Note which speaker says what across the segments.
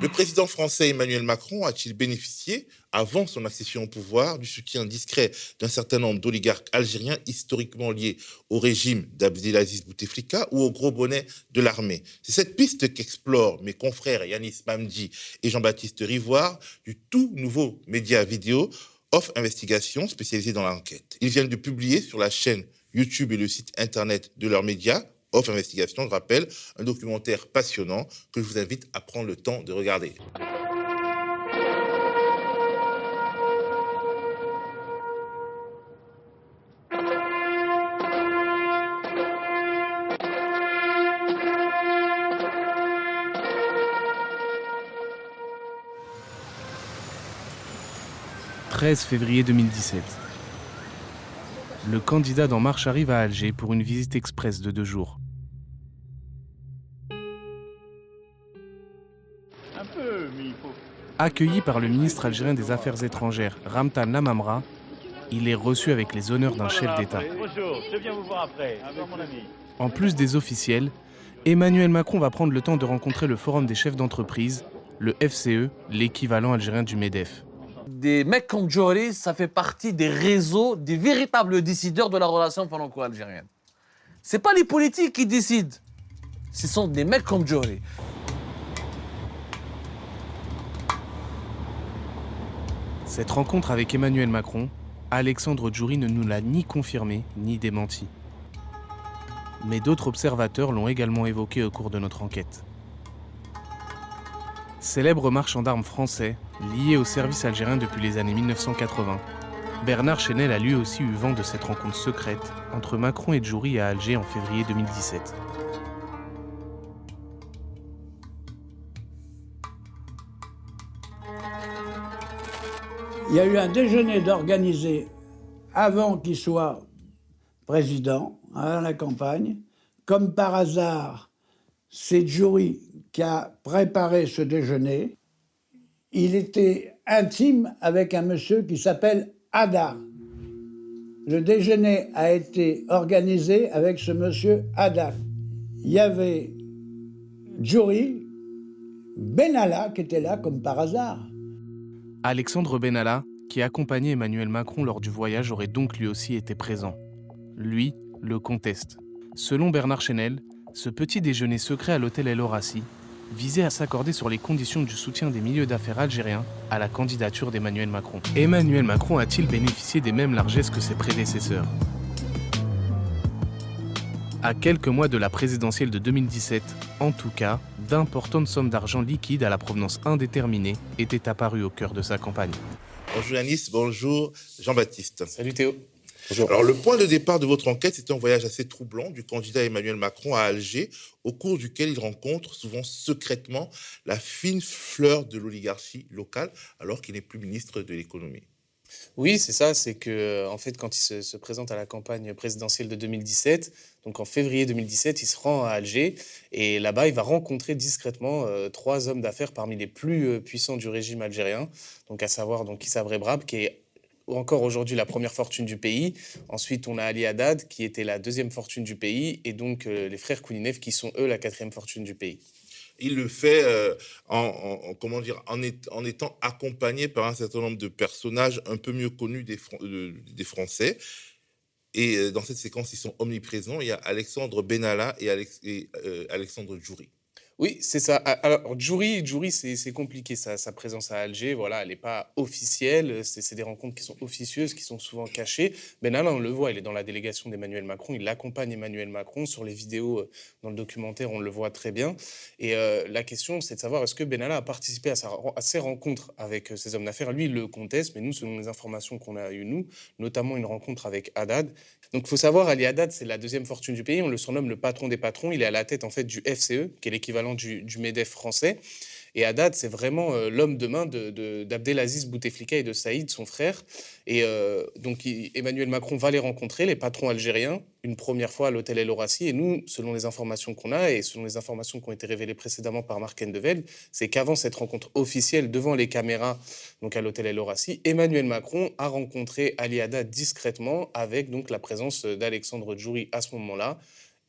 Speaker 1: Le président français Emmanuel Macron a-t-il bénéficié, avant son accession au pouvoir, du soutien discret d'un certain nombre d'oligarques algériens historiquement liés au régime d'Abdelaziz Bouteflika ou au gros bonnet de l'armée? C'est cette piste qu'explorent mes confrères Yanis Mamdi et Jean-Baptiste Rivoire du tout nouveau média vidéo Off Investigation spécialisé dans l'enquête. Ils viennent de publier sur la chaîne YouTube et le site internet de leurs médias Off Investigation, je rappelle, un documentaire passionnant que je vous invite à prendre le temps de regarder.
Speaker 2: 13 février 2017. Le candidat d'En Marche arrive à Alger pour une visite express de deux jours. Accueilli par le ministre algérien des Affaires étrangères, Ramtan Lamamra, il est reçu avec les honneurs d'un chef d'État. En plus des officiels, Emmanuel Macron va prendre le temps de rencontrer le Forum des chefs d'entreprise, le FCE, l'équivalent algérien du MEDEF
Speaker 3: des mecs comme Jory, ça fait partie des réseaux, des véritables décideurs de la relation franco-algérienne. C'est pas les politiques qui décident. Ce sont des mecs comme Jory.
Speaker 2: Cette rencontre avec Emmanuel Macron, Alexandre Djouri ne nous l'a ni confirmé ni démenti. Mais d'autres observateurs l'ont également évoqué au cours de notre enquête. Célèbre marchand d'armes français, lié au service algérien depuis les années 1980, Bernard Chenel a lui aussi eu vent de cette rencontre secrète entre Macron et Djouri à Alger en février 2017.
Speaker 4: Il y a eu un déjeuner d'organiser avant qu'il soit président à la campagne. Comme par hasard, c'est Djouri qui a préparé ce déjeuner, il était intime avec un monsieur qui s'appelle Ada. Le déjeuner a été organisé avec ce monsieur Ada. Il y avait Djouri, Benalla qui était là comme par hasard.
Speaker 2: Alexandre Benalla, qui accompagnait Emmanuel Macron lors du voyage, aurait donc lui aussi été présent. Lui le conteste. Selon Bernard Chenel, ce petit déjeuner secret à l'hôtel El Horaci visait à s'accorder sur les conditions du soutien des milieux d'affaires algériens à la candidature d'Emmanuel Macron. Emmanuel Macron a-t-il bénéficié des mêmes largesses que ses prédécesseurs? À quelques mois de la présidentielle de 2017, en tout cas, d'importantes sommes d'argent liquide à la provenance indéterminée étaient apparues au cœur de sa campagne.
Speaker 1: Bonjour Yanis, bonjour Jean-Baptiste.
Speaker 5: Salut Théo.
Speaker 1: Alors, le point de départ de votre enquête, c'est un voyage assez troublant du candidat Emmanuel Macron à Alger, au cours duquel il rencontre souvent secrètement la fine fleur de l'oligarchie locale, alors qu'il n'est plus ministre de l'économie.
Speaker 5: Oui, c'est ça. C'est que, en fait, quand il se, présente à la campagne présidentielle de 2017, donc en février 2017, il se rend à Alger et là-bas, il va rencontrer discrètement euh, trois hommes d'affaires parmi les plus euh, puissants du régime algérien, donc à savoir donc Issa qui est encore aujourd'hui la première fortune du pays. Ensuite, on a Ali Haddad, qui était la deuxième fortune du pays, et donc euh, les frères Koulinev, qui sont eux la quatrième fortune du pays.
Speaker 1: Il le fait euh, en, comment dire, en, en, étant accompagné par un certain nombre de personnages un peu mieux connus des, des Français. Et euh, dans cette séquence, ils sont omniprésents. Il y a Alexandre Benalla et, Alex, et Alexandre Djouri.
Speaker 5: Oui, c'est ça. Alors, Jury, Jury c'est compliqué, sa, sa, présence à Alger. Voilà, elle n'est pas officielle. C'est des rencontres qui sont officieuses, qui sont souvent cachées. Benalla, on le voit, il est dans la délégation d'Emmanuel Macron. Il accompagne Emmanuel Macron. Sur les vidéos, euh, dans le documentaire, on le voit très bien. Et euh, la question, c'est de savoir est-ce que Benalla a participé à, sa, à ces rencontres avec euh, ces hommes d'affaires? Lui, il le conteste, mais nous, selon les informations qu'on a eues, nous, notamment une rencontre avec Haddad. Donc, il faut savoir, Ali Haddad, c'est la deuxième fortune du pays. On le surnomme le patron des patrons. Il est à la tête, en fait, du FCE, qui est l'équivalent du, MEDEF français. Et Haddad, c'est vraiment euh, l'homme de main d'Abdelaziz de, Bouteflika et de Saïd, son frère. Et euh, donc Emmanuel Macron va les rencontrer, les patrons algériens, une première fois à l'hôtel El. Et nous, selon les informations qu'on a et selon les informations qui ont été révélées précédemment par Marc Endevel, c'est qu'avant cette rencontre officielle devant les caméras, donc à l'hôtel El Emmanuel Macron a rencontré Ali Haddad discrètement avec donc la présence d'Alexandre Djouri à ce moment-là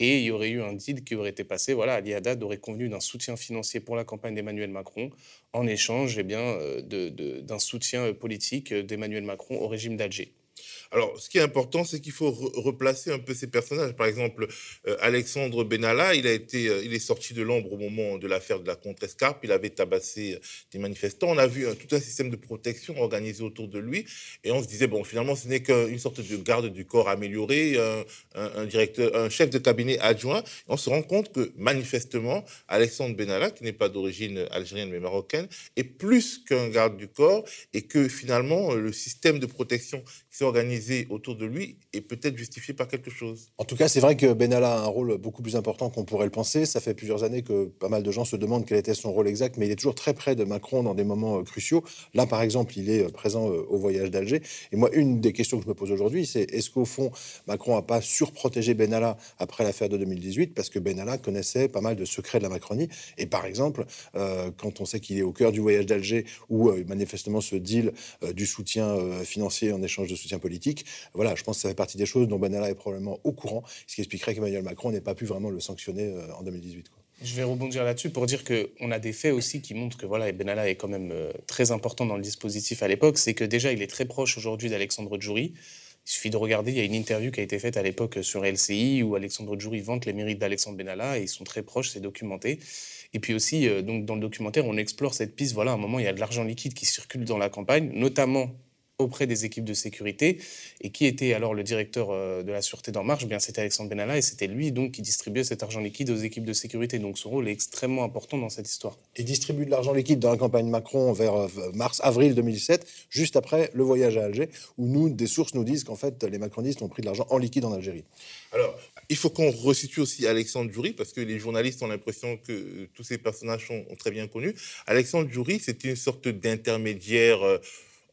Speaker 5: Et il y aurait eu un deal qui aurait été passé. Voilà, Ali Haddad aurait convenu d'un soutien financier pour la campagne d'Emmanuel Macron en échange eh bien, d'un soutien politique d'Emmanuel Macron au régime d'Alger.
Speaker 1: Alors, ce qui est important, c'est qu'il faut replacer un peu ces personnages. Par exemple, euh, Alexandre Benalla, il a été, euh, il est sorti de l'ombre au moment de l'affaire de la contre-escarpe. Il avait tabassé euh, des manifestants. On a vu tout un système de protection organisé autour de lui, et on se disait bon, finalement, ce n'est qu'une sorte de garde du corps amélioré, un, directeur, un chef de cabinet adjoint. on se rend compte que manifestement, Alexandre Benalla, qui n'est pas d'origine algérienne mais marocaine, est plus qu'un garde du corps, et que finalement, le système de protection qui s'est autour de lui est peut-être justifié par quelque chose.
Speaker 6: En tout cas, c'est vrai que Benalla a un rôle beaucoup plus important qu'on pourrait le penser. Ça fait plusieurs années que pas mal de gens se demandent quel était son rôle exact, mais il est toujours très près de Macron dans des moments euh, cruciaux. Là, par exemple, il est euh, présent euh, au voyage d'Alger. Et moi, une des questions que je me pose aujourd'hui, c'est est-ce qu'au fond, Macron n'a pas surprotégé Benalla après l'affaire de 2018 parce que Benalla connaissait pas mal de secrets de la Macronie? Et par exemple, quand on sait qu'il est au cœur du voyage d'Alger, où manifestement ce deal du soutien financier en échange de soutien politique, voilà, je pense que ça fait partie des choses dont Benalla est probablement au courant, ce qui expliquerait qu'Emmanuel Macron n'ait pas pu vraiment le sanctionner euh, en 2018.
Speaker 5: Je vais rebondir là-dessus pour dire qu'on a des faits aussi qui montrent que voilà, Benalla est quand même euh, très important dans le dispositif à l'époque. C'est que déjà, il est très proche aujourd'hui d'Alexandre Djouri. Il suffit de regarder, il y a une interview qui a été faite à l'époque sur LCI où Alexandre Djouri vante les mérites d'Alexandre Benalla et ils sont très proches, c'est documenté. Et puis aussi, euh, donc dans le documentaire, on explore cette piste. Voilà, à un moment, il y a de l'argent liquide qui circule dans la campagne, notamment auprès des équipes de sécurité. Et qui était alors le directeur euh, de la Sûreté d'En Marche? Eh Bien, c'était Alexandre Benalla et c'était lui donc qui distribuait cet argent liquide aux équipes de sécurité. Donc son rôle est extrêmement important dans cette histoire.
Speaker 6: Il distribue de l'argent liquide dans la campagne Macron vers euh, mars-avril 2007, juste après le voyage à Alger, où nous, des sources nous disent qu'en fait, les macronistes ont pris de l'argent en liquide en Algérie.
Speaker 1: Alors, il faut qu'on resitue aussi Alexandre Djouri, parce que les journalistes ont l'impression que tous ces personnages sont, très bien connus. Alexandre Djouri, c'était une sorte d'intermédiaire. Euh,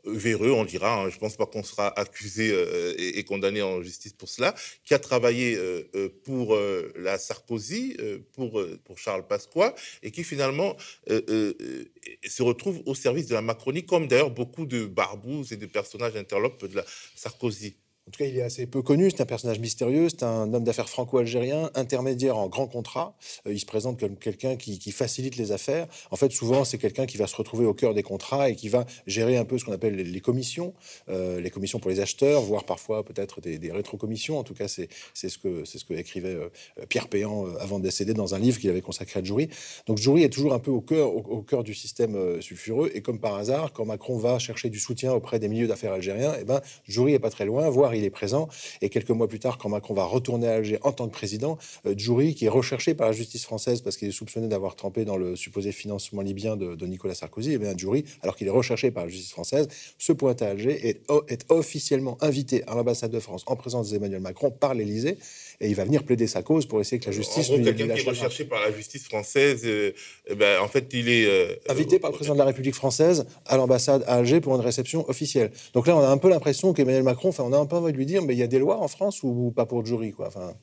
Speaker 1: véreux, on dira, hein, je ne pense pas qu'on sera accusé euh, et, condamné en justice pour cela, qui a travaillé euh, euh, pour la Sarkozy, pour, pour Charles Pasqua, et qui finalement se retrouve au service de la Macronie, comme d'ailleurs beaucoup de barbouzes et de personnages interlopes de la Sarkozy.
Speaker 6: En tout cas, il est assez peu connu. C'est un personnage mystérieux. C'est un homme d'affaires franco-algérien, intermédiaire en grand contrat. Euh, il se présente comme quelqu'un qui, facilite les affaires. En fait, souvent, c'est quelqu'un qui va se retrouver au cœur des contrats et qui va gérer un peu ce qu'on appelle les, commissions, euh, les commissions pour les acheteurs, voire parfois peut-être des, des rétrocommissions. En tout cas, c'est ce que c'est ce que écrivait euh, Pierre Péan avant de décéder dans un livre qu'il avait consacré à Djouri. Donc, Djouri est toujours un peu au cœur au, cœur du système sulfureux. Et comme par hasard, quand Macron va chercher du soutien auprès des milieux d'affaires algériens, et eh ben, Djouri est pas très loin, voire il est présent. Et quelques mois plus tard, quand Macron va retourner à Alger en tant que président, euh, Djouri, qui est recherché par la justice française parce qu'il est soupçonné d'avoir trempé dans le supposé financement libyen de, Nicolas Sarkozy, et eh bien Djouri, alors qu'il est recherché par la justice française, se pointe à Alger et est officiellement invité à l'ambassade de France en présence d'Emmanuel Macron par l'Élysée et il va venir plaider sa cause pour essayer que la justice.
Speaker 1: En gros, quelqu'un qui est recherché par la justice française, euh, eh ben, en fait, il est. Euh,
Speaker 6: Invité par le président de la République française à l'ambassade à Alger pour une réception officielle. Donc là, on a un peu l'impression qu'Emmanuel Macron, enfin, on a un peu envie de lui dire, mais il y a des lois en France ou pas pour le jury, quoi. Enfin.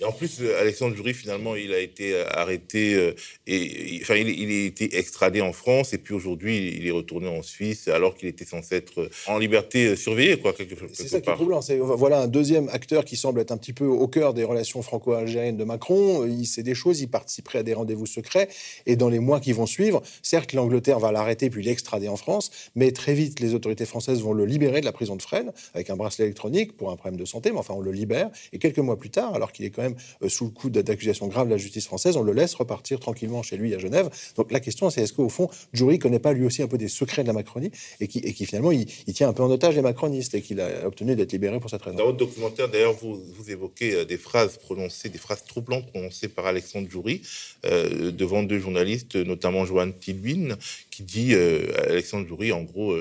Speaker 1: Et en plus, euh, Alexandre Jury, finalement, il a été euh, arrêté, euh, et, enfin, il, il, a été extradé en France, et puis aujourd'hui, il est retourné en Suisse, alors qu'il était censé être en liberté surveillée, quoi, quelque, quelque
Speaker 6: C'est ça qui est troublant. Voilà un deuxième acteur qui semble être un petit peu au cœur des relations franco-algériennes de Macron. Il sait des choses, il participerait à des rendez-vous secrets, et dans les mois qui vont suivre, certes, l'Angleterre va l'arrêter puis l'extrader en France, mais très vite, les autorités françaises vont le libérer de la prison de Fresnes avec un bracelet électronique pour un problème de santé, mais enfin, on le libère, et quelques mois plus tard, alors qu'il est quand même euh, sous le coup d'accusations graves de la justice française, on le laisse repartir tranquillement chez lui à Genève. Donc la question, c'est est-ce qu'au fond, Jury connaît pas lui aussi un peu des secrets de la Macronie et qui, finalement, il, tient un peu en otage les macronistes et qu'il a obtenu d'être libéré pour cette raison?
Speaker 1: Dans votre documentaire, d'ailleurs, vous, vous évoquez euh, des phrases prononcées, des phrases troublantes prononcées par Alexandre Jury euh, devant deux journalistes, notamment Joanne Tilbuin, qui dit Alexandre Jury, en gros,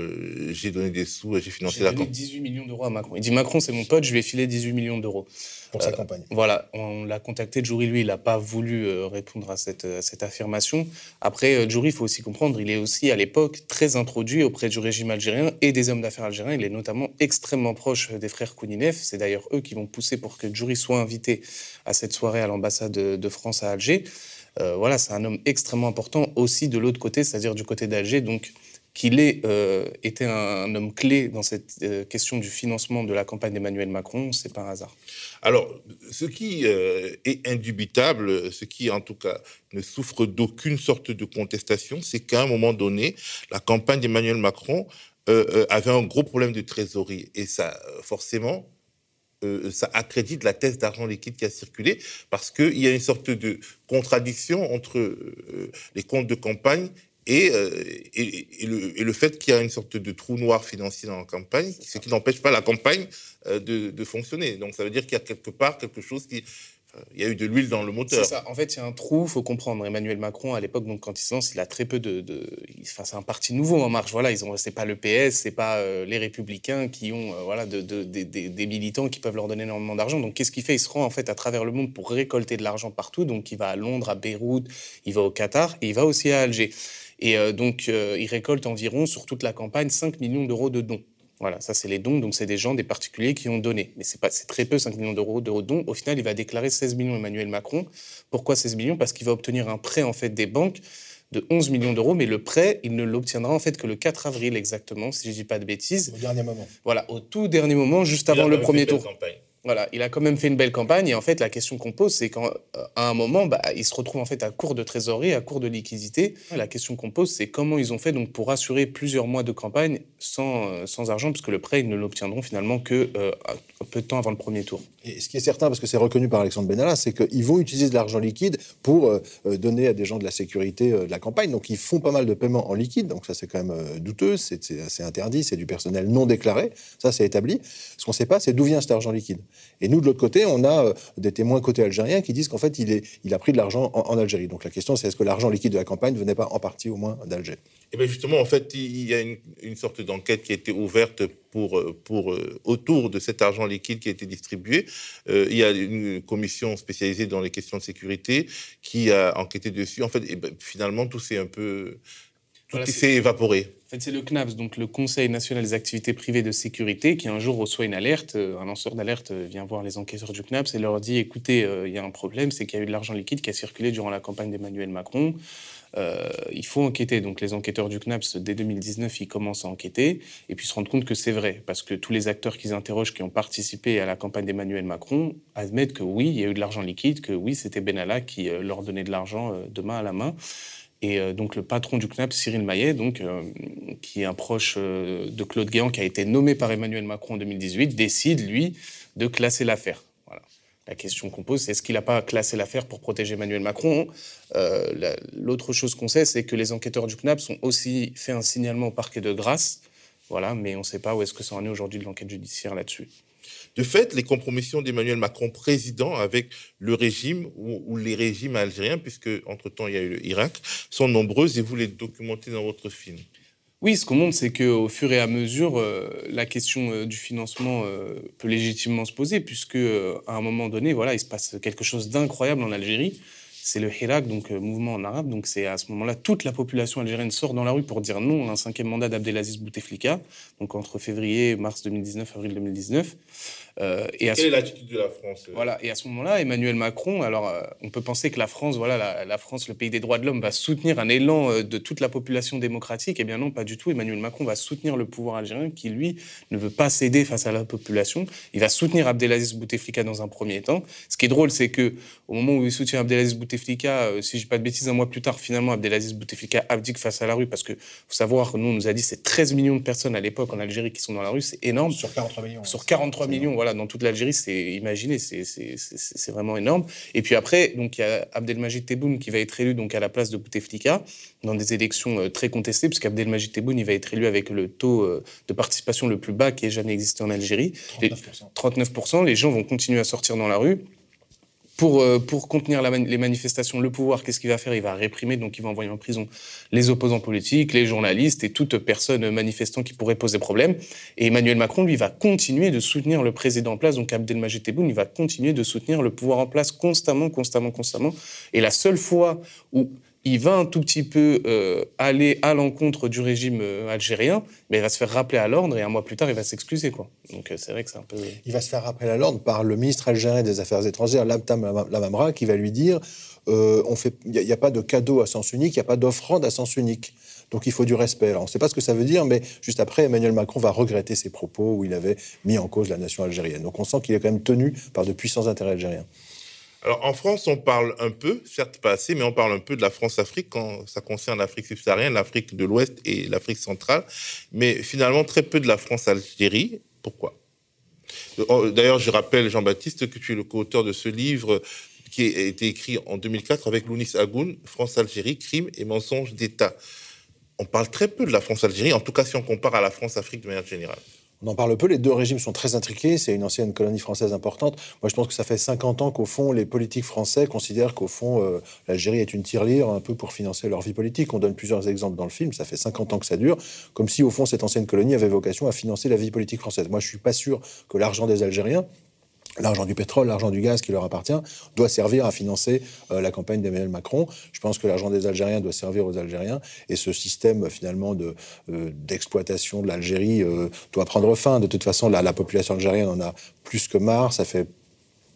Speaker 1: j'ai donné des sous, j'ai financé la
Speaker 5: campagne. 18 millions d'euros à Macron. Il dit Macron, c'est mon pote, je lui ai filé 18 millions d'euros
Speaker 6: pour sa campagne.
Speaker 5: Voilà, on l'a contacté. Jury, lui, il n'a pas voulu euh, répondre à cette, cette affirmation. Après, euh, Jury, il faut aussi comprendre, il est aussi à l'époque très introduit auprès du régime algérien et des hommes d'affaires algériens. Il est notamment extrêmement proche des frères Kouninef. C'est d'ailleurs eux qui vont pousser pour que Jury soit invité à cette soirée à l'ambassade de France à Alger. Euh, voilà, c'est un homme extrêmement important aussi de l'autre côté, c'est-à-dire du côté d'Alger. Donc, qu'il ait euh, été un, homme clé dans cette euh, question du financement de la campagne d'Emmanuel Macron, c'est pas un hasard.
Speaker 1: Alors, ce qui est indubitable, ce qui en tout cas ne souffre d'aucune sorte de contestation, c'est qu'à un moment donné, la campagne d'Emmanuel Macron avait un gros problème de trésorerie. Et ça, forcément, ça accrédite la thèse d'argent liquide qui a circulé, parce qu'il y a une sorte de contradiction entre les comptes de campagne euh, et, et, le, et, le, fait qu'il y a une sorte de trou noir financier dans la campagne, ce qui n'empêche pas la campagne euh, de, fonctionner. Donc ça veut dire qu'il y a quelque part quelque chose qui... Il y a eu de l'huile dans le moteur.
Speaker 5: C'est ça. En fait, il y a un trou, faut comprendre. Emmanuel Macron, à l'époque, donc quand il se lance, il a très peu de. Enfin, c'est un parti nouveau en marche. Voilà, ils ont. C'est pas le PS, c'est pas euh, les Républicains qui ont voilà de, de, des militants qui peuvent leur donner énormément d'argent. Donc, qu'est-ce qu'il fait? Il se rend en fait à travers le monde pour récolter de l'argent partout. Donc, il va à Londres, à Beyrouth, il va au Qatar et il va aussi à Alger. Et euh, donc, euh, il récolte environ, sur toute la campagne, 5 millions d'euros de dons. Voilà, ça c'est les dons, donc c'est des gens, des particuliers qui ont donné. Mais c'est pas, c'est très peu, 5 millions d'euros de dons. Au final, il va déclarer 16 millions Emmanuel Macron. Pourquoi 16 millions? Parce qu'il va obtenir un prêt en fait des banques de 11 millions d'euros, mais le prêt, il ne l'obtiendra en fait que le 4 avril exactement, si je dis pas de bêtises.
Speaker 6: Au dernier moment.
Speaker 5: Voilà, au tout dernier moment, juste avant le premier tour. Voilà, il a quand même fait une belle campagne. Et en fait, la question qu'on pose, c'est qu'à un moment, bah, il se retrouve en fait à court de trésorerie, à court de liquidité. La question qu'on pose, c'est comment ils ont fait donc pour assurer plusieurs mois de campagne sans, euh, argent, puisque le prêt, ils ne l'obtiendront finalement que euh, peu de temps avant le premier tour.
Speaker 6: Et ce qui est certain, parce que c'est reconnu par Alexandre Benalla, c'est qu'ils vont utiliser de l'argent liquide pour euh, donner à des gens de la sécurité de la campagne. Donc, ils font pas mal de paiements en liquide. Donc, ça, c'est quand même douteux, c'est interdit, c'est du personnel non déclaré. Ça, c'est établi. Ce qu'on ne sait pas, c'est d'où vient cet argent liquide. Et nous, de l'autre côté, on a euh, des témoins côté algérien qui disent qu'en fait, il, a pris de l'argent en, Algérie. Donc la question, c'est est-ce que l'argent liquide de la campagne ne venait pas en partie au moins d'Alger?
Speaker 1: Eh bien justement, en fait, il y a une, sorte d'enquête qui a été ouverte pour, euh, euh, autour de cet argent liquide qui a été distribué. il y a une commission spécialisée dans les questions de sécurité qui a enquêté dessus. En fait, eh ben, finalement, tout s'est un peu... Tout s'est évaporé
Speaker 5: c'est le CNAPS, donc le Conseil national des activités privées de sécurité, qui un jour reçoit une alerte. Euh, un lanceur d'alerte euh, vient voir les enquêteurs du CNAPS et leur dit écoutez, euh, il y a un problème, c'est qu'il y a eu de l'argent liquide qui a circulé durant la campagne d'Emmanuel Macron. il faut enquêter. Donc les enquêteurs du CNAPS, dès 2019, ils commencent à enquêter et puis se rendent compte que c'est vrai, parce que tous les acteurs qu'ils interrogent qui ont participé à la campagne d'Emmanuel Macron admettent que oui, il y a eu de l'argent liquide, que oui, c'était Benalla qui leur donnait de l'argent de main à la main. Et euh, donc le patron du CNAP, Cyril Maillet, donc, euh, qui est un proche euh, de Claude Guéant, qui a été nommé par Emmanuel Macron en 2018, décide, lui, de classer l'affaire. Voilà. La question qu'on pose, c'est est-ce qu'il n'a pas classé l'affaire pour protéger Emmanuel Macron? L'autre chose qu'on sait, c'est que les enquêteurs du CNAP ont aussi fait un signalement au parquet de Grasse, voilà, mais on ne sait pas où est-ce que ça en est aujourd'hui de l'enquête judiciaire là-dessus.
Speaker 1: De fait, les compromissions d'Emmanuel Macron président avec le régime ou, les régimes algériens, puisque entre-temps il y a eu l'Irak, sont nombreuses et vous les documentez dans votre film.
Speaker 5: Oui, ce qu'on montre, c'est qu'au fur et à mesure, euh, la question euh, du financement euh, peut légitimement se poser, puisque à un moment donné, voilà, il se passe quelque chose d'incroyable en Algérie c'est le Hirak, donc euh, mouvement en arabe. Donc c'est à ce moment-là, toute la population algérienne sort dans la rue pour dire non à un cinquième mandat d'Abdelaziz Bouteflika, donc entre février mars 2019, avril 2019.
Speaker 1: Euh, et Quelle est l'attitude de la France
Speaker 5: euh Voilà, et à ce moment-là, Emmanuel Macron, alors on peut penser que la France, voilà, la, France, le pays des droits de l'homme, va soutenir un élan de toute la population démocratique. Eh bien non, pas du tout. Emmanuel Macron va soutenir le pouvoir algérien qui, lui, ne veut pas céder face à la population. Il va soutenir Abdelaziz Bouteflika dans un premier temps. Ce qui est drôle, c'est que au moment où il soutient Abdelaziz Bouteflika, euh, si je dis pas de bêtises, un mois plus tard, finalement, Abdelaziz Bouteflika abdique face à la rue parce que faut savoir, nous, on nous a dit c'est 13 millions de personnes à l'époque en Algérie qui sont dans la rue, c'est énorme.
Speaker 6: Sur 43 millions.
Speaker 5: Sur 43 millions, voilà, dans toute l'Algérie, c'est imaginé, c'est vraiment énorme. Et puis après, donc il y a Abdelmajid Tebboune qui va être élu donc à la place de Bouteflika dans des élections euh, très contestées, puisqu'Abdelmajid Tebboune il va être élu avec le taux euh, de participation le plus bas qui ait jamais existé en Algérie. 39%. 39%. Les gens vont continuer à sortir dans la rue. Pour, euh, pour contenir les manifestations, le pouvoir, qu'est-ce qu'il va faire? Il va réprimer, donc il va envoyer en prison les opposants politiques, les journalistes et toute personne manifestant qui pourrait poser problème. Et Emmanuel Macron, lui, va continuer de soutenir le président en place, donc Abdelmajid Tebboune, il va continuer de soutenir le pouvoir en place constamment, constamment, constamment. Et la seule fois où il va un tout petit peu euh, aller à l'encontre du régime euh, algérien, mais il va se faire rappeler à l'ordre et un mois plus tard, il va s'excuser. quoi. Donc euh, c'est vrai que c'est un peu...
Speaker 6: Il va se faire rappeler à l'ordre par le ministre algérien des Affaires étrangères, Labtam Lamamra, qui va lui dire il n'y a, pas de cadeau à sens unique, il n'y a pas d'offrande à sens unique. Donc il faut du respect. On ne sait pas ce que ça veut dire, mais juste après, Emmanuel Macron va regretter ses propos où il avait mis en cause la nation algérienne. Donc on sent qu'il est quand même tenu par de puissants intérêts algériens.
Speaker 1: Alors en France, on parle un peu, certes pas assez, mais on parle un peu de la France-Afrique quand ça concerne l'Afrique subsaharienne, l'Afrique de l'Ouest et l'Afrique centrale, mais finalement très peu de la France-Algérie. Pourquoi? Oh, D'ailleurs, je rappelle, Jean-Baptiste, que tu es le co-auteur de ce livre qui a été écrit en 2004 avec Lounis Agoun, France-Algérie, crimes et mensonges d'État. On parle très peu de la France-Algérie, en tout cas si on compare à la France-Afrique de manière générale.
Speaker 6: On en parle peu, les deux régimes sont très intriqués, c'est une ancienne colonie française importante. Moi, je pense que ça fait 50 ans qu'au fond, les politiques français considèrent qu'au fond, euh, l'Algérie est une tirelire un peu pour financer leur vie politique. On donne plusieurs exemples dans le film, ça fait 50 ans que ça dure, comme si au fond, cette ancienne colonie avait vocation à financer la vie politique française. Moi, je suis pas sûr que l'argent des Algériens, l'argent du pétrole, l'argent du gaz qui leur appartient, doit servir à financer euh, la campagne d'Emmanuel Macron. Je pense que l'argent des Algériens doit servir aux Algériens. Et ce système, finalement, de, euh, d'exploitation de l'Algérie euh, doit prendre fin. De toute façon, la, la population algérienne en a plus que marre. Ça fait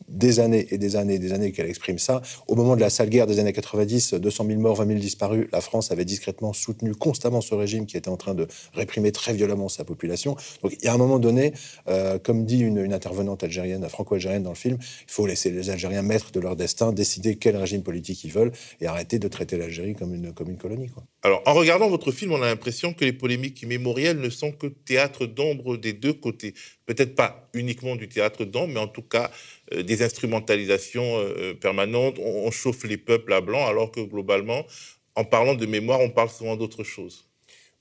Speaker 6: des années et des années et des années qu'elle exprime ça. Au moment de la sale guerre des années 90, 200 000 morts, 20 000 disparus, la France avait discrètement soutenu constamment ce régime qui était en train de réprimer très violemment sa population. Donc il y a un moment donné, euh, comme dit une, intervenante algérienne, franco-algérienne dans le film, il faut laisser les Algériens maîtres de leur destin, décider quel régime politique ils veulent et arrêter de traiter l'Algérie comme une, comme une colonie.
Speaker 1: Alors en regardant votre film, on a l'impression que les polémiques mémorielles ne sont que théâtre d'ombre des deux côtés peut-être pas uniquement du théâtre d'ombre, mais en tout cas des instrumentalisations euh, permanentes. On, chauffe les peuples à blanc, alors que globalement, en parlant de mémoire, on parle souvent d'autre chose.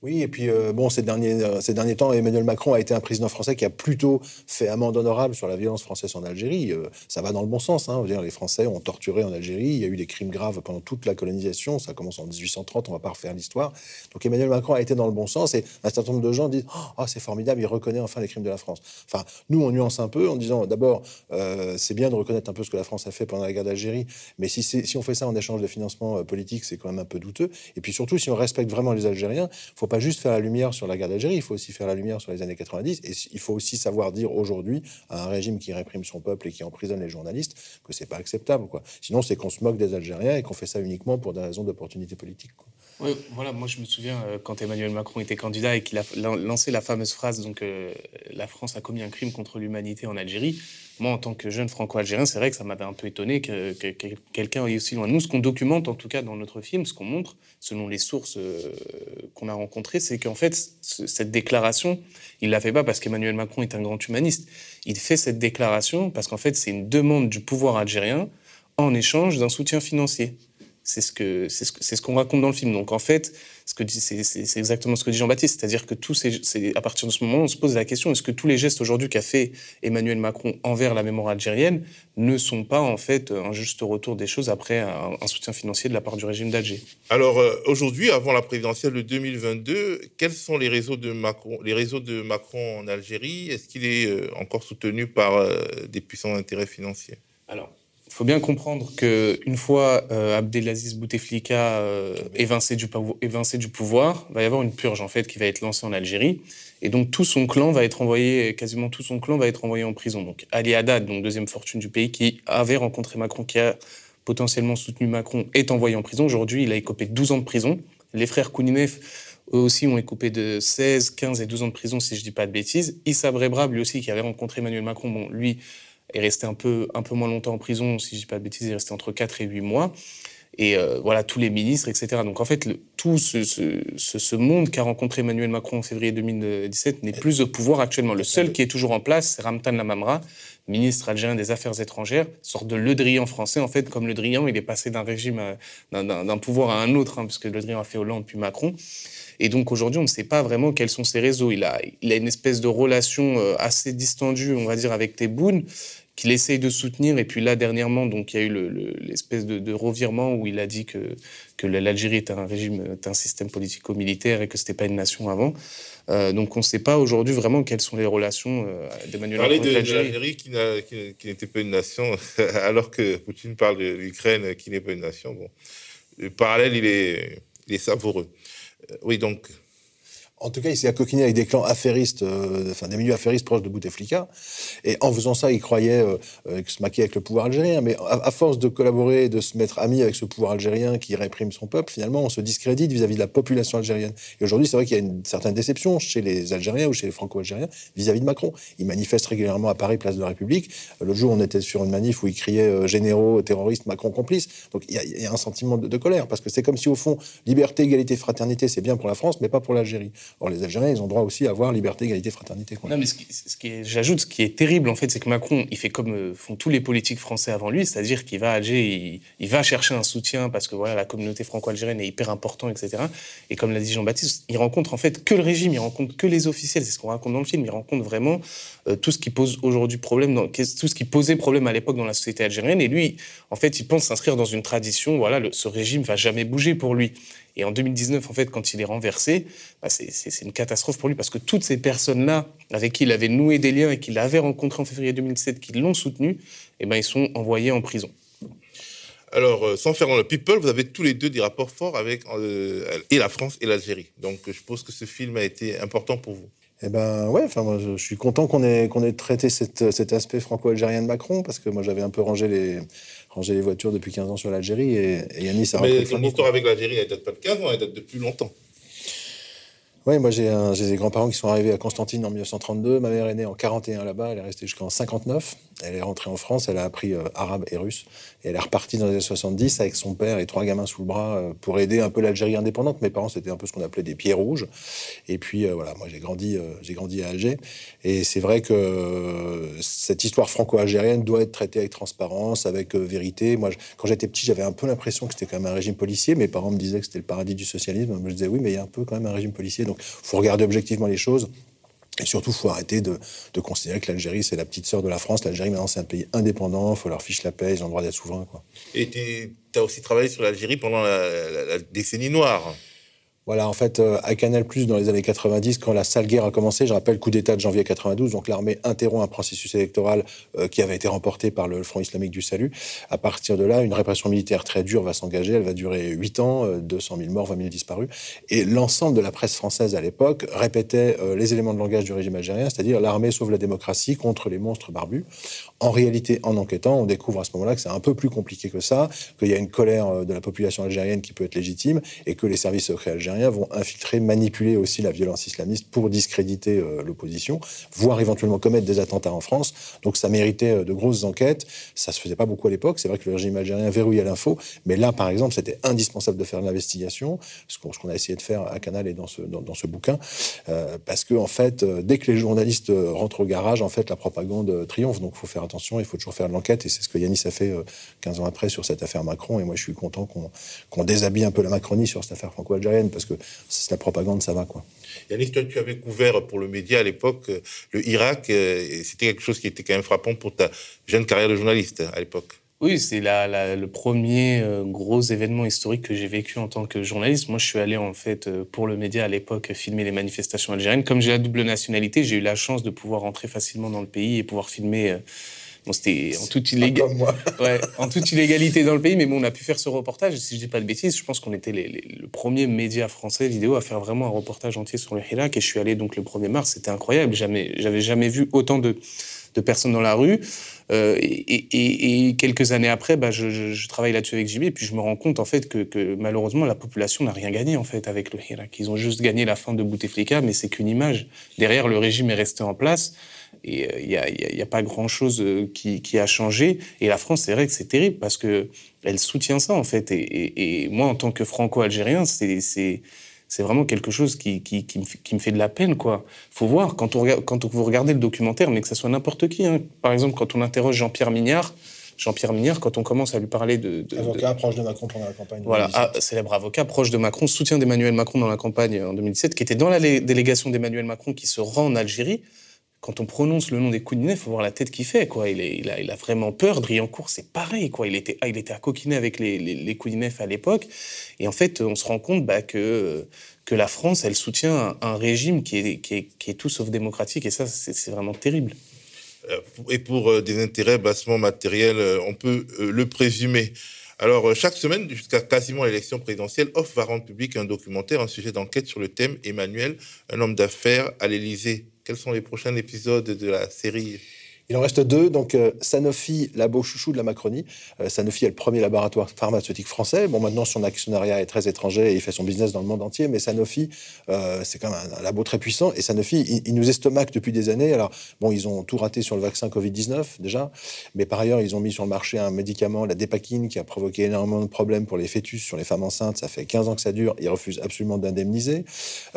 Speaker 6: Oui, et puis euh, bon, ces derniers, euh, ces derniers temps, Emmanuel Macron a été un président français qui a plutôt fait amende honorable sur la violence française en Algérie. Euh, ça va dans le bon sens. Hein. Dire, les Français ont torturé en Algérie. Il y a eu des crimes graves pendant toute la colonisation. Ça commence en 1830. On va pas refaire l'histoire. Donc Emmanuel Macron a été dans le bon sens. Et un certain nombre de gens disent oh, c'est formidable, il reconnaît enfin les crimes de la France. Enfin, nous, on nuance un peu en disant d'abord, c'est bien de reconnaître un peu ce que la France a fait pendant la guerre d'Algérie. Mais si, si on fait ça en échange de financement politique, c'est quand même un peu douteux. Et puis surtout, si on respecte vraiment les Algériens, faut pas juste faire la lumière sur la guerre d'Algérie, il faut aussi faire la lumière sur les années 90, et il faut aussi savoir dire aujourd'hui à un régime qui réprime son peuple et qui emprisonne les journalistes que c'est pas acceptable. Quoi. Sinon, c'est qu'on se moque des Algériens et qu'on fait ça uniquement pour des raisons d'opportunité politique.
Speaker 5: Oui, voilà, moi je me souviens euh, quand Emmanuel Macron était candidat et qu'il a lancé la fameuse phrase donc euh, la France a commis un crime contre l'humanité en Algérie. Moi, en tant que jeune franco-algérien, c'est vrai que ça m'avait un peu étonné que, quelqu'un aille aussi loin. Nous, ce qu'on documente, en tout cas dans notre film, ce qu'on montre, selon les sources euh, qu'on a rencontrées, c'est qu'en fait, cette déclaration, il la fait pas parce qu'Emmanuel Macron est un grand humaniste. Il fait cette déclaration parce qu'en fait, c'est une demande du pouvoir algérien en échange d'un soutien financier. C'est ce que c'est ce, ce qu'on raconte dans le film. Donc en fait, ce que c'est exactement ce que dit Jean-Baptiste, c'est-à-dire que tous ces, à partir de ce moment, on se pose la question est-ce que tous les gestes aujourd'hui qu'a fait Emmanuel Macron envers la mémoire algérienne ne sont pas en fait un juste retour des choses après un, soutien financier de la part du régime d'Alger?
Speaker 1: Alors euh, aujourd'hui, avant la présidentielle de 2022, quels sont les réseaux de Macron, les réseaux de Macron en Algérie? Est-ce qu'il est euh, encore soutenu par euh, des puissants intérêts financiers
Speaker 5: Alors faut bien comprendre qu'une fois euh, Abdelaziz Bouteflika euh, évincé, du, évincé du pouvoir, va y avoir une purge en fait qui va être lancée en Algérie. Et donc tout son clan va être envoyé, quasiment tout son clan va être envoyé en prison. Donc Ali Haddad, donc deuxième fortune du pays, qui avait rencontré Macron, qui a potentiellement soutenu Macron, est envoyé en prison. Aujourd'hui, il a écopé de 12 ans de prison. Les frères Kouninef, eux aussi, ont écopé de 16, 15 et 12 ans de prison, si je dis pas de bêtises. Issa Brebra, lui aussi, qui avait rencontré Emmanuel Macron, bon, lui, est resté un peu, moins longtemps en prison, si je dis pas de bêtises, il est resté entre 4 et 8 mois. Et euh, voilà, tous les ministres, etc. Donc en fait, tout ce, ce, ce, monde qu'a rencontré Emmanuel Macron en février 2017 n'est plus au pouvoir actuellement. Le seul qui est toujours en place, c'est Ramtan Lamamra, ministre algérien des Affaires étrangères, sorte de Le Drian français. En fait, comme Le Drian, il est passé d'un régime, d'un pouvoir à un autre, hein, puisque Le Drian a fait Hollande puis Macron. Et donc aujourd'hui, on ne sait pas vraiment quels sont ses réseaux. Il a, il a une espèce de relation euh, assez distendue, on va dire, avec Tebboune, qu'il essaye de soutenir. Et puis là, dernièrement, donc, il y a eu l'espèce de, revirement où il a dit que, que l'Algérie est un régime, est un système politico-militaire et que ce n'était pas une nation avant. Euh, donc on ne sait pas aujourd'hui vraiment quelles sont les relations euh, d'Emmanuel
Speaker 1: Macron avec l'Algérie. qui, qui n'était pas une nation, alors que Poutine parle de l'Ukraine qui n'est pas une nation. Bon le parallèle, il est, il est savoureux. Euh, oui, donc,
Speaker 6: En tout cas, il s'est accoquiné avec des clans affairistes, euh, enfin des milieux affairistes proches de Bouteflika. Et en faisant ça, il croyait euh, euh, se maquer avec le pouvoir algérien. Mais à, force de collaborer de se mettre ami avec ce pouvoir algérien qui réprime son peuple, finalement, on se discrédite vis-à-vis de la population algérienne. Et aujourd'hui, c'est vrai qu'il y a une certaine déception chez les Algériens ou chez les Franco-Algériens vis-à-vis de Macron. Il manifeste régulièrement à Paris, place de la République. L'autre jour, on était sur une manif où il criait euh, généraux, terroristes, Macron complice. Donc il y a, un sentiment de colère parce que c'est comme si, au fond, liberté, égalité, fraternité, c'est bien pour la France, mais pas pour l'Algérie. Or, les Algériens, ils ont droit aussi à avoir liberté, égalité, fraternité. quoi.
Speaker 5: Non, mais ce qui, ce qui est, j'ajoute, ce qui est terrible, en fait, c'est que Macron, il fait comme euh, font tous les politiques français avant lui, c'est-à-dire qu'il va à Alger, il, il va chercher un soutien parce que voilà, la communauté franco-algérienne est hyper importante, etc. Et comme l'a dit Jean-Baptiste, il rencontre en fait que le régime, il rencontre que les officiels, c'est ce qu'on raconte dans le film, il rencontre vraiment euh, tout ce qui pose aujourd'hui problème, dans, tout ce qui posait problème à l'époque dans la société algérienne. Et lui, en fait, il pense s'inscrire dans une tradition, voilà, le- ce régime va jamais bouger pour lui. Et en 2019, en fait, quand il est renversé, bah, c'est- une catastrophe pour lui parce que toutes ces personnes-là, avec qui il avait noué des liens et qu'il avait rencontrés en février 2007, qui l'ont soutenu, eh ben, ils sont envoyés en prison.
Speaker 1: alors, euh, sans faire dans le people, vous avez tous les deux des rapports forts avec euh, et la France et l'Algérie. Donc, je pense que ce film a été important pour vous.
Speaker 6: Eh ben ouais, enfin moi je, je suis content qu'on ait qu'on ait traité cette- cet aspect franco-algérien de Macron parce que moi j'avais un peu rangé les rangé les voitures depuis 15 ans sur l'Algérie et, et Yanis a
Speaker 1: Mais ton histoire avec l'Algérie, elle date pas de 15 ans, elle date de plus longtemps.
Speaker 6: Oui, moi j'ai des grands-parents qui sont arrivés à Constantine en 1932. Ma mère est née en 41 là-bas, elle est restée jusqu'en 59. Elle est rentrée en France, elle a appris euh, arabe et russe. Et elle est repartie dans les années 70 avec son père et trois gamins sous le bras euh, pour aider un peu l'Algérie indépendante. Mes parents, c'était un peu ce qu'on appelait des pieds rouges. Et puis euh, voilà, moi j'ai grandi, j'ai grandi à Alger. Et c'est vrai que cette histoire franco-algérienne doit être traitée avec transparence, avec vérité. Moi, quand j'étais petit, j'avais un peu l'impression que c'était quand même un régime policier. Mes parents me disaient que c'était le paradis du socialisme. Je disais oui, mais il y a un peu quand même un régime policier. Donc, faut regarder objectivement les choses. Et surtout, faut arrêter de, considérer que l'Algérie, c'est la petite sœur de la France. L'Algérie, maintenant, c'est un pays indépendant. faut leur fiche la paix. Ils ont le droit d'être souverains.
Speaker 1: Et tu as aussi travaillé sur l'Algérie pendant la décennie noire.
Speaker 6: Voilà, en fait, euh, à Canal+, dans les années 90, quand la sale guerre a commencé, je rappelle, coup d'État de janvier 92, donc l'armée interrompt un processus électoral euh, qui avait été remporté par le Front islamique du salut. À partir de là, une répression militaire très dure va s'engager. Elle va durer 8 ans, euh, 200 000 morts, 20 000 disparus. Et l'ensemble de la presse française à l'époque répétait euh, les éléments de langage du régime algérien, c'est-à-dire l'armée sauve la démocratie contre les monstres barbus. En réalité, en enquêtant, on découvre à ce moment-là que c'est un peu plus compliqué que ça, qu'il y a une colère euh, de la population algérienne qui peut être légitime et que les services secrets algériens vont infiltrer, manipuler aussi la violence islamiste pour discréditer euh, l'opposition, voire éventuellement commettre des attentats en France. Donc ça méritait euh, de grosses enquêtes. Ça se faisait pas beaucoup à l'époque. C'est vrai que le régime algérien verrouillait l'info, mais là, par exemple, c'était indispensable de faire l'investigation, ce qu'on a essayé de faire à Canal et dans ce, bouquin, euh, parce que en fait, dès que les journalistes rentrent au garage, en fait, la propagande triomphe. Donc, il faut faire attention, il faut toujours faire de l'enquête, et c'est ce que Yanis a fait euh, 15 ans après sur cette affaire Macron. Et moi, je suis content qu'on qu'on déshabille un peu la Macronie sur cette affaire franco-algérienne, que c'est la propagande, ça va quoi.
Speaker 1: Yannick, toi, tu avais couvert pour le média à l'époque euh, le Irak, euh, et c'était quelque chose qui était quand même frappant pour ta jeune carrière de journaliste à l'époque.
Speaker 5: Oui, c'est la, la- le premier euh, gros événement historique que j'ai vécu en tant que journaliste. Moi, je suis allé en fait pour le média à l'époque filmer les manifestations algériennes. Comme j'ai la double nationalité, j'ai eu la chance de pouvoir rentrer facilement dans le pays et pouvoir filmer. Bon, c'était en toute illégalité.
Speaker 6: Comme moi.
Speaker 5: Ouais, en toute illégalité dans le pays, mais bon, on a pu faire ce reportage. Et si je dis pas de bêtises, je pense qu'on était les- les- le premier média français vidéo à faire vraiment un reportage entier sur le Hirak. Et je suis allé donc le 1er mars, c'était incroyable. Jamais, j'avais jamais vu autant de, de personnes dans la rue. Euh, et, et- et quelques années après, bah, je, je- je travaille là-dessus avec JB, et puis je me rends compte en fait que, que malheureusement la population n'a rien gagné en fait avec le Hirak. Ils ont juste gagné la fin de Bouteflika, mais c'est qu'une image. Derrière, le régime est resté en place. Et euh, il n'y a, il y a- il y a pas grand-chose euh, qui, qui a changé. Et la France, c'est vrai que c'est terrible parce que elle soutient ça, en fait. Et, et- et moi, en tant que franco-algérien, c'est- vraiment quelque chose qui, qui, qui me, fait- qui me fait de la peine, quoi. faut voir, quand, on regarde, quand vous regardez le documentaire, mais que ce soit n'importe qui, hein. par exemple, quand on interroge Jean-Pierre Mignard, Jean-Pierre Mignard, quand on commence à lui parler de... de- de-
Speaker 6: Avocat proche de Macron pendant la campagne. de
Speaker 5: voilà,
Speaker 6: 2017.
Speaker 5: ah, célèbre avocat, proche de Macron, soutien d'Emmanuel Macron dans la campagne en 2017, qui était dans la lé- délégation d'Emmanuel Macron qui se rend en Algérie. Quand on prononce le nom des Koudinets, il faut voir la tête qu'il fait. Quoi. Il, est- a, il a vraiment peur. Driancourt, c'est pareil. Quoi. Il, était, ah, il était à coquiner avec les, les, à l'époque. Et en fait, on se rend compte bah, que, que la France, elle soutient un, régime qui est, qui, est, qui est tout sauf démocratique. Et ça, c'est vraiment terrible.
Speaker 1: Euh, Et pour euh, des intérêts bassement matériels, euh, on peut le présumer. Alors, chaque semaine, jusqu'à quasiment l'élection présidentielle, Off va rendre public un documentaire, un sujet d'enquête sur le thème Emmanuel, un homme d'affaires à l'Élysée. Quels sont les prochains épisodes de la série
Speaker 6: Il en reste deux. Donc, euh, Sanofi, labo chouchou de la Macronie. Euh, Sanofi est le premier laboratoire pharmaceutique français. Bon, maintenant, son actionnariat est très étranger et il fait son business dans le monde entier. Mais Sanofi, euh, c'est quand même un, un labo très puissant. Et Sanofi, il, nous estomaque depuis des années. Alors, bon, ils ont tout raté sur le vaccin Covid-19, déjà. Mais par ailleurs, ils ont mis sur le marché un médicament, la dépakine, qui a provoqué énormément de problèmes pour les fœtus, sur les femmes enceintes. Ça fait 15 ans que ça dure. Ils refusent absolument d'indemniser.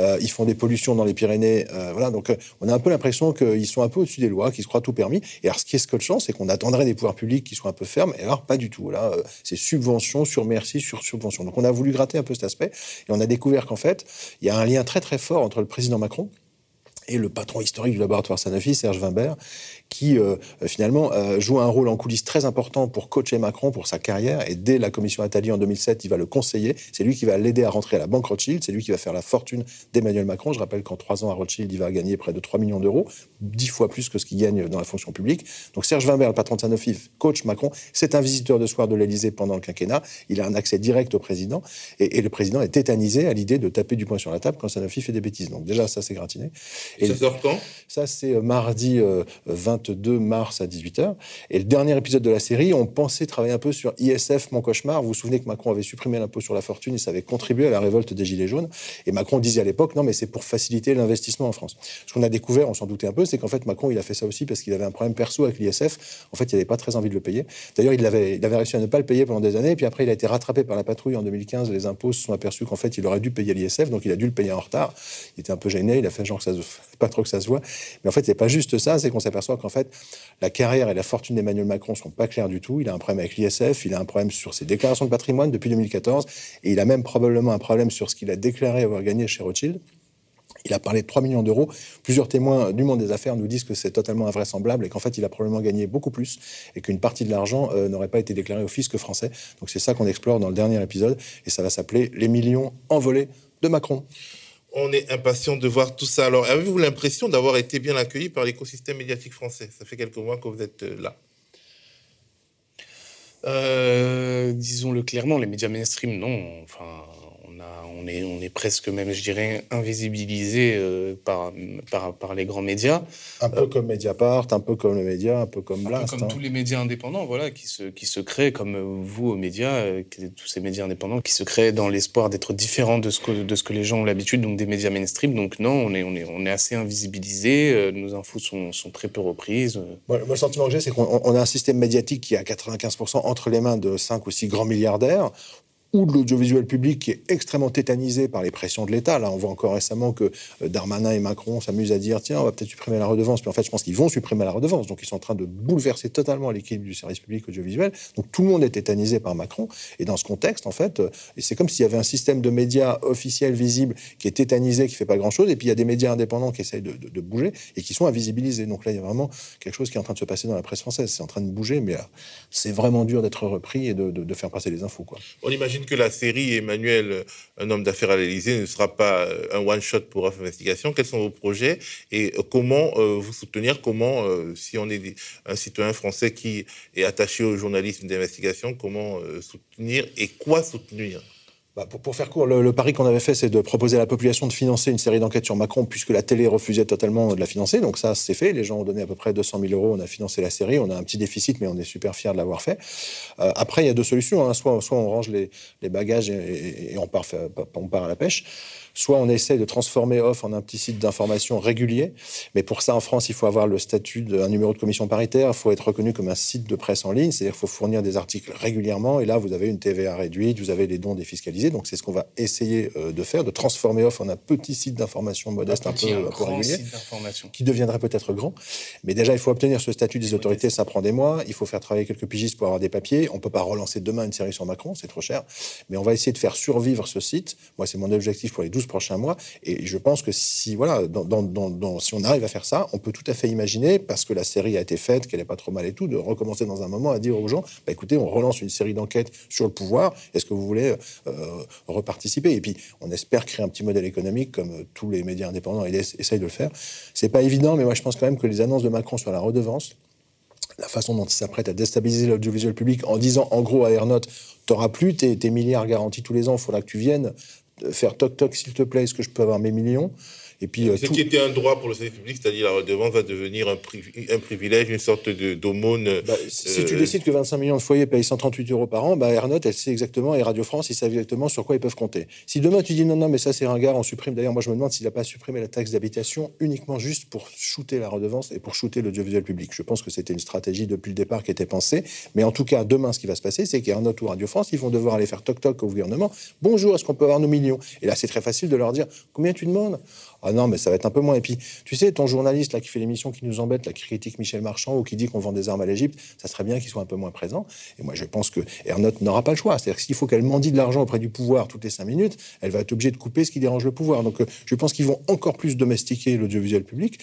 Speaker 6: Euh, ils font des pollutions dans les Pyrénées. Voilà. Donc, on a un peu l'impression qu'ils sont un peu au-dessus des lois, qu'ils se croient tout permis. Et alors, ce qui est scotchant, c'est qu'on attendrait des pouvoirs publics qui soient un peu fermes. Et alors, pas du tout. Là, euh, c'est subvention sur merci sur subvention. Donc, on a voulu gratter un peu cet aspect. Et on a découvert qu'en fait, il y a un lien très, très fort entre le président Macron et le patron historique du laboratoire Sanofi, Serge Wimbert, qui euh, finalement euh, joue un rôle en coulisses très important pour coacher Macron pour sa carrière. Et dès la commission Attali en 2007, il va le conseiller. C'est lui qui va l'aider à rentrer à la banque Rothschild. C'est lui qui va faire la fortune d'Emmanuel Macron. Je rappelle qu'en trois ans à Rothschild, il va gagner près de 3 millions d'euros, dix fois plus que ce qu'il gagne dans la fonction publique. Donc Serge Wimbert, le patron de Sanofi, coach Macron. C'est un visiteur de soir de l'Élysée pendant le quinquennat. Il a un accès direct au président. Et, et le président est tétanisé à l'idée de taper du poing sur la table quand Sanofi fait des bêtises. Donc déjà, ça, c'est gratiné.
Speaker 1: Et ça sort quand?
Speaker 6: Ça, c'est euh, mardi euh, 22 mars à 18h. Et le dernier épisode de la série, on pensait travailler un peu sur ISF, mon cauchemar. Vous vous souvenez que Macron avait supprimé l'impôt sur la fortune et ça avait contribué à la révolte des Gilets jaunes. Et Macron disait à l'époque, non, mais c'est pour faciliter l'investissement en France. Ce qu'on a découvert, on s'en doutait un peu, c'est qu'en fait, Macron, il a fait ça aussi parce qu'il avait un problème perso avec l'ISF. En fait, il n'avait pas très envie de le payer. D'ailleurs, il avait, il avait réussi à ne pas le payer pendant des années. Et puis après, il a été rattrapé par la patrouille en 2015. Les impôts se sont aperçus qu'en fait, il aurait dû payer l'ISF. Donc, il a dû le payer en retard. Il était un peu gêné. Il a fait genre que ça se, pas trop que ça se voit. Mais en fait, c'est pas juste ça. C'est qu'on s'aperçoit qu'en fait, la carrière et la fortune d'Emmanuel Macron sont pas claires du tout. Il a un problème avec l'ISF. Il a un problème sur ses déclarations de patrimoine depuis 2014. Et il a même probablement un problème sur ce qu'il a déclaré avoir gagné chez Rothschild. Il a parlé de 3 millions d'euros. Plusieurs témoins du monde des affaires nous disent que c'est totalement invraisemblable et qu'en fait, il a probablement gagné beaucoup plus et qu'une partie de l'argent euh, n'aurait pas été déclarée au fisc français. Donc c'est ça qu'on explore dans le dernier épisode et ça va s'appeler Les millions envolés de Macron.
Speaker 1: On est impatient de voir tout ça. Alors, avez-vous l'impression d'avoir été bien accueilli par l'écosystème médiatique français? Ça fait quelques mois que vous êtes euh, là.
Speaker 5: Euh, Disons-le clairement, les médias mainstream, non. Enfin, on, a, on, est, on est presque même, je dirais, invisibilisé euh, par, par, par les grands médias.
Speaker 6: Un peu comme Mediapart, un peu comme le média, un peu comme
Speaker 5: Un peu
Speaker 6: Blast.
Speaker 5: comme
Speaker 6: hein.
Speaker 5: tous les médias indépendants, voilà, qui se, qui se créent, comme vous aux médias, euh, tous ces médias indépendants, qui se créent dans l'espoir d'être différents de ce, que, de ce que les gens ont l'habitude, donc des médias mainstream. Donc non, on est, on est, on est assez invisibilisé, euh, nos infos sont, sont très peu reprises.
Speaker 6: Moi, moi, le sentiment que j'ai, c'est qu'on on a un système médiatique qui est à 95% entre les mains de 5 ou 6 grands milliardaires ou de l'audiovisuel public qui est extrêmement tétanisé par les pressions de l'État. Là, on voit encore récemment que euh, Darmanin et Macron s'amusent à dire tiens, on va peut-être supprimer la redevance. Puis en fait, je pense qu'ils vont supprimer la redevance. Donc, ils sont en train de bouleverser totalement l'équilibre du service public audiovisuel. Donc, tout le monde est tétanisé par Macron. Et dans ce contexte, en fait, euh, c'est comme s'il y avait un système de médias officiels, visibles, qui est tétanisé, qui fait pas grand-chose. Et puis, il y a des médias indépendants qui essayent de, bouger et qui sont invisibilisés. Donc là, il y a vraiment quelque chose qui est en train de se passer dans la presse française. C'est en train de bouger, mais euh, c'est vraiment dur d'être repris et de, faire passer les infos.
Speaker 1: On imagine que la série Emmanuel, un homme d'affaires à l'Élysée, ne sera pas euh, un one-shot pour Off Investigation. Quels sont vos projets et euh, comment euh, vous soutenir? Comment, si on est un citoyen français qui est attaché au journalisme d'investigation, comment soutenir et quoi soutenir?
Speaker 6: Bah, pour, faire court, le, pari qu'on avait fait, c'est de proposer à la population de financer une série d'enquêtes sur Macron, puisque la télé refusait totalement de la financer. Donc ça, c'est fait. Les gens ont donné à peu près 200 000 euros. On a financé la série. On a un petit déficit, mais on est super fiers de l'avoir fait. Euh, après, il y a deux solutions. hein. Soit, on range les, bagages et, on, part, à la pêche. Soit on essaie de transformer Off en un petit site d'information régulier. Mais pour ça, en France, il faut avoir le statut d'un numéro de commission paritaire. Il faut être reconnu comme un site de presse en ligne. C'est-à-dire qu'il faut fournir des articles régulièrement. Et là, vous avez une TVA réduite, vous avez des dons défiscalisés. Donc, c'est ce qu'on va essayer euh, de faire, de transformer Off en un petit site d'information modeste, un,
Speaker 5: petit,
Speaker 6: peu,
Speaker 5: un
Speaker 6: un peu
Speaker 5: grand
Speaker 6: régulier
Speaker 5: site d'information.
Speaker 6: qui deviendrait peut-être grand. Mais déjà, il faut obtenir ce statut des autorités, ça prend des mois. Il faut faire travailler quelques pigistes pour avoir des papiers. On ne peut pas relancer demain une série sur Macron, c'est trop cher. Mais on va essayer de faire survivre ce site. Moi, c'est mon objectif pour les 12 prochains mois. Et je pense que si, voilà, dans, dans- dans- dans- si on arrive à faire ça, on peut tout à fait imaginer, parce que la série a été faite, qu'elle n'est pas trop mal et tout, de recommencer dans un moment à dire aux gens, bah, écoutez, on relance une série d'enquêtes sur le pouvoir. Est-ce que vous voulez euh, reparticiper Et puis, on espère créer un petit modèle économique comme euh, tous les médias indépendants essa- essayent de le faire. C'est pas évident, mais moi, je pense quand même que les annonces de Macron sur la redevance, la façon dont il s'apprête à déstabiliser l'audiovisuel public en disant en gros à Airnote, t'auras plus tes, tes milliards garantis tous les ans, il faudra que tu viennes faire toc toc s'il te plaît, est-ce que je peux avoir mes millions?
Speaker 1: Et puis, euh, Ce qui était un droit pour le service public, c'est-à-dire la redevance, va devenir un, un privilège, une sorte d'aumône.
Speaker 6: Bah, si tu euh, décides que 25 millions de foyers payent 138 euros par an, bah, elle sait exactement, et Radio France, ils savent exactement sur quoi ils peuvent compter. Si demain tu dis non, non, mais ça c'est ringard, on supprime. D'ailleurs, moi je me demande s'il n'a pas supprimé la taxe d'habitation uniquement juste pour shooter la redevance et pour shooter l'audiovisuel public. Je pense que c'était une stratégie depuis le départ qui était pensée. Mais en tout cas, demain, ce qui va se passer, c'est qu'Airnote ou Radio France, ils vont devoir aller faire toc-toc au gouvernement. Bonjour, est-ce qu'on peut avoir nos millions? Et là, c'est très facile de leur dire combien tu demandes? Ah non, mais ça va être un peu moins. Et puis, tu sais, ton journaliste là qui fait l'émission qui nous embête, la qui critique Michel Marchand ou qui dit qu'on vend des armes à l'Égypte, ça serait bien qu'il soit un peu moins présent. Et moi, je pense que n'aura pas le choix. C'est-à-dire que s'il faut qu'elle mendie de l'argent auprès du pouvoir toutes les cinq minutes, elle va être obligée de couper ce qui dérange le pouvoir. Donc, euh, je pense qu'ils vont encore plus domestiquer l'audiovisuel public.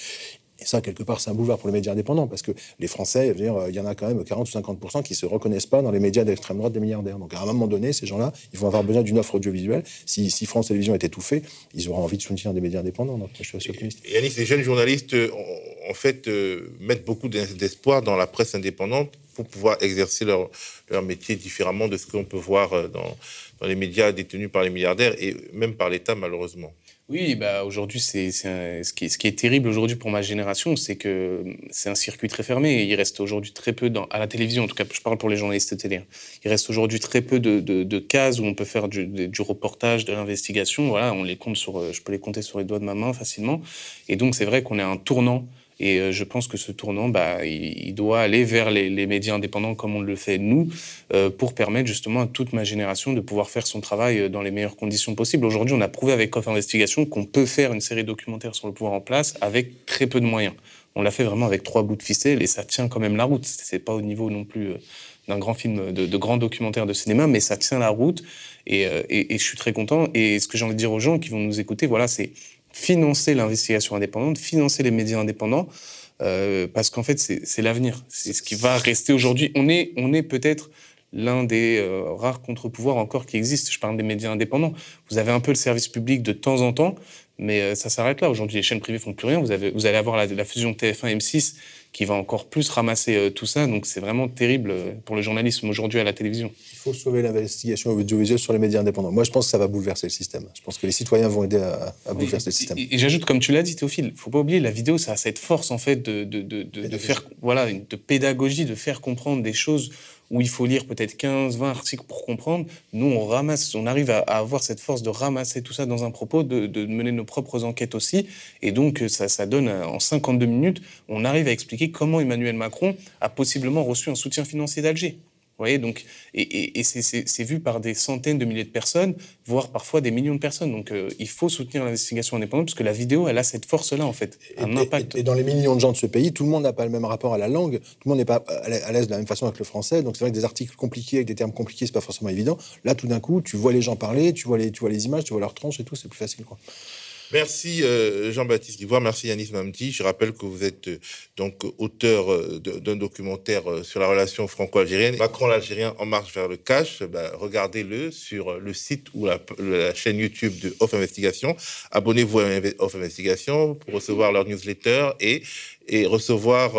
Speaker 6: Et ça, quelque part, c'est un boulevard pour les médias indépendants, parce que les Français, il y en a quand même 40 ou 50 qui se reconnaissent pas dans les médias d'extrême droite des milliardaires. Donc à un moment donné, ces gens-là, ils vont avoir besoin d'une offre audiovisuelle. Si, France Télévisions est étouffée, ils auront envie de soutenir des médias indépendants. Donc je suis assez optimiste.
Speaker 1: Et les jeunes journalistes, euh, en fait, euh, mettent beaucoup d'espoir dans la presse indépendante pour pouvoir exercer leur, métier différemment de ce qu'on peut voir euh, dans les médias détenus par les milliardaires et même par l'État, malheureusement.
Speaker 5: Oui, bah aujourd'hui, c'est ce, qui ce qui est terrible aujourd'hui pour ma génération, c'est que c'est un circuit très fermé. Il reste aujourd'hui très peu, dans, à la télévision, en tout cas, je parle pour les journalistes télé, hein. il reste aujourd'hui très peu de, de, de, cases où on peut faire du, du reportage, de l'investigation. Voilà, on les compte sur, je peux les compter sur les doigts de ma main facilement. Et donc, c'est vrai qu'on est à un tournant et euh, je pense que ce tournant, bah, il, doit aller vers les, médias indépendants comme on le fait nous, euh, pour permettre justement à toute ma génération de pouvoir faire son travail euh, dans les meilleures conditions possibles. Aujourd'hui, on a prouvé avec Coff Investigation qu'on peut faire une série documentaire sur le pouvoir en place avec très peu de moyens. On l'a fait vraiment avec trois bouts de ficelle et ça tient quand même la route. C'est pas au niveau non plus d'un grand film, de, de grands documentaires de cinéma, mais ça tient la route et je suis très content. Et ce que j'ai envie de dire aux gens qui vont nous écouter, voilà, c'est financer l'investigation indépendante, financer les médias indépendants, euh, parce qu'en fait, c'est l'avenir. C'est ce qui va rester aujourd'hui. On est, on est peut-être l'un des euh, rares contre-pouvoirs encore qui existent. Je parle des médias indépendants. Vous avez un peu le service public de temps en temps, mais euh, ça s'arrête là. Aujourd'hui, les chaînes privées font plus rien. Vous, avez, vous allez avoir la, la fusion TF1-M6 qui va encore plus ramasser euh, tout ça. Donc c'est vraiment terrible euh, pour le journalisme aujourd'hui à la télévision.
Speaker 6: Il faut sauver l'investigation audiovisuelle sur les médias indépendants. Moi, je pense que ça va bouleverser le système. Je pense que les citoyens vont aider à, bouleverser le système.
Speaker 5: Et, j'ajoute, comme tu l'as dit, Théophile, il faut pas oublier, la vidéo, ça a cette force en fait de, de, de, de faire, voilà, de pédagogie, de faire comprendre des choses où il faut lire peut-être 15, 20 articles pour comprendre. Nous, on ramasse, on arrive à, avoir cette force de ramasser tout ça dans un propos, de, mener nos propres enquêtes aussi. Et donc, ça, ça donne, euh, en 52 minutes, on arrive à expliquer comment Emmanuel Macron a possiblement reçu un soutien financier d'Alger voyez, donc, et, et, c'est vu par des centaines de milliers de personnes, voire parfois des millions de personnes. Donc, euh, il faut soutenir l'investigation indépendante parce que la vidéo, elle a cette force-là, en fait, un
Speaker 6: et,
Speaker 5: impact.
Speaker 6: Et, dans les millions de gens de ce pays, tout le monde n'a pas le même rapport à la langue, tout le monde n'est pas à l'aise de la même façon avec le français. Donc, c'est vrai que des articles compliqués avec des termes compliqués, c'est pas forcément évident. Là, tout d'un coup, tu vois les gens parler, tu vois les, tu vois les images, tu vois leurs tronches et tout, c'est plus facile, quoi.
Speaker 1: Merci euh, Jean-Baptiste Guivoire, merci Yanis Mamdi. Je rappelle que vous êtes euh, donc auteur euh, d'un documentaire sur la relation franco-algérienne. Macron l'Algérien en marche vers le cash. Ben, regardez-le sur le site ou la, chaîne YouTube de Off Investigation. Abonnez-vous à Off Investigation pour recevoir leur newsletter et recevoir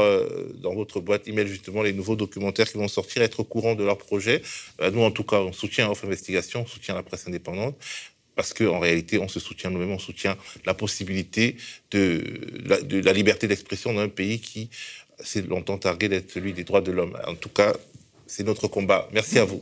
Speaker 1: dans votre boîte email justement les nouveaux documentaires qui vont sortir, être au courant de leurs projets. nous, en tout cas, on soutient Off Investigation, on soutient la presse indépendante parce qu'en réalité, on se soutient nous-mêmes, on soutient la possibilité de la, liberté d'expression dans un pays qui s'est longtemps targué d'être celui des droits de l'homme. En tout cas, c'est notre combat. Merci à vous.